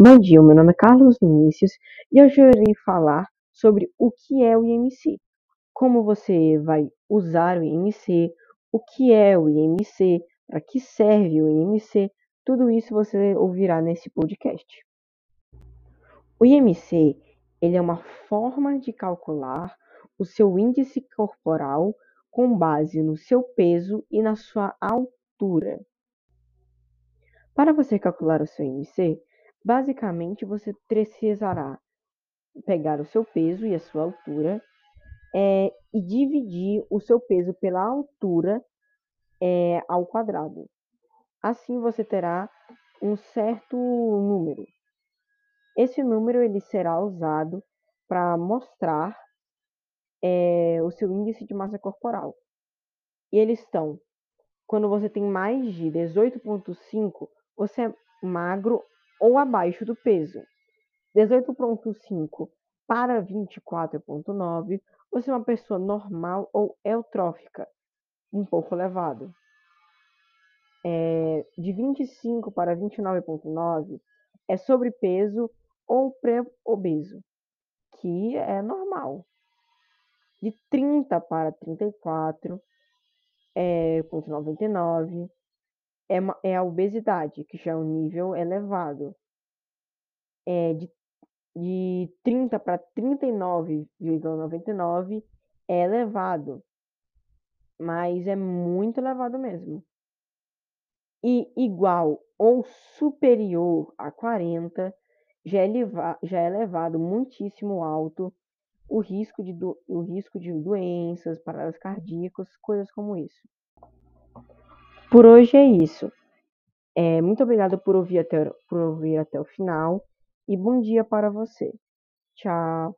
Bom dia, meu nome é Carlos Vinícius e hoje eu irei falar sobre o que é o IMC, como você vai usar o IMC, o que é o IMC, para que serve o IMC, tudo isso você ouvirá nesse podcast. O IMC ele é uma forma de calcular o seu índice corporal com base no seu peso e na sua altura. Para você calcular o seu IMC, basicamente você precisará pegar o seu peso e a sua altura é, e dividir o seu peso pela altura é, ao quadrado. Assim você terá um certo número. Esse número ele será usado para mostrar é, o seu índice de massa corporal. E eles estão, quando você tem mais de 18,5, você é magro ou abaixo do peso. 18,5 para 24,9, você é uma pessoa normal ou eutrófica, um pouco elevado. É, de 25 para 29,9 é sobrepeso ou pré-obeso, que é normal. De 30 para 34 é ponto 99 é, é a obesidade, que já é um nível elevado. É de, de 30 para 39,99 é elevado, mas é muito elevado mesmo. E igual ou superior a 40 já é, já é elevado muitíssimo alto o risco de, do, o risco de doenças, paradas cardíacas, coisas como isso. Por hoje é isso. É, muito obrigada por ouvir, até, por ouvir até o final e bom dia para você. Tchau.